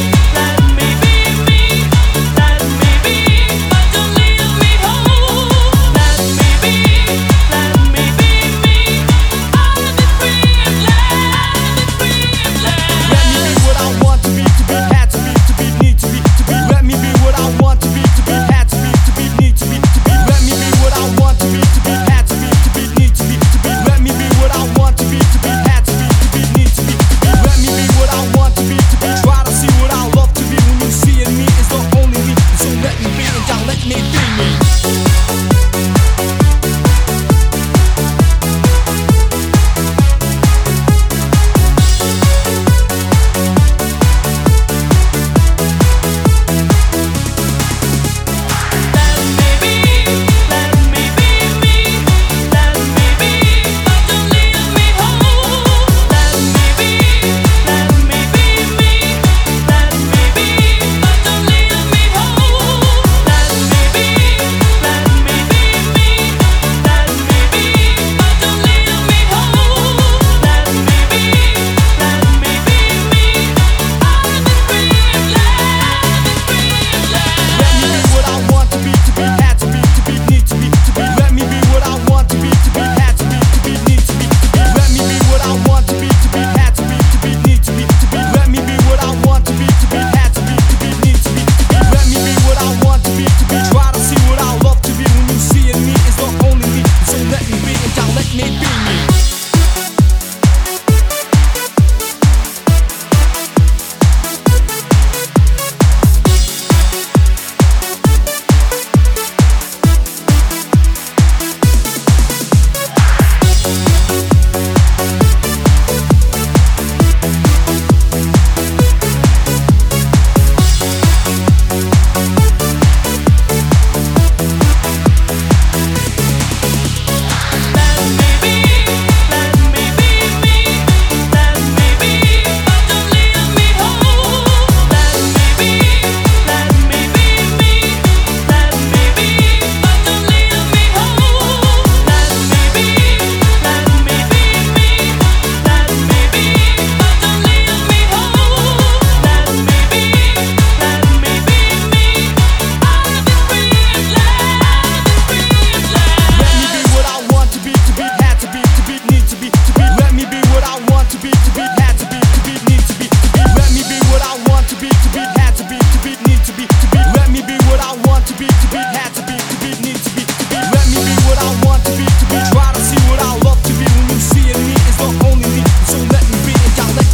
life.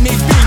me be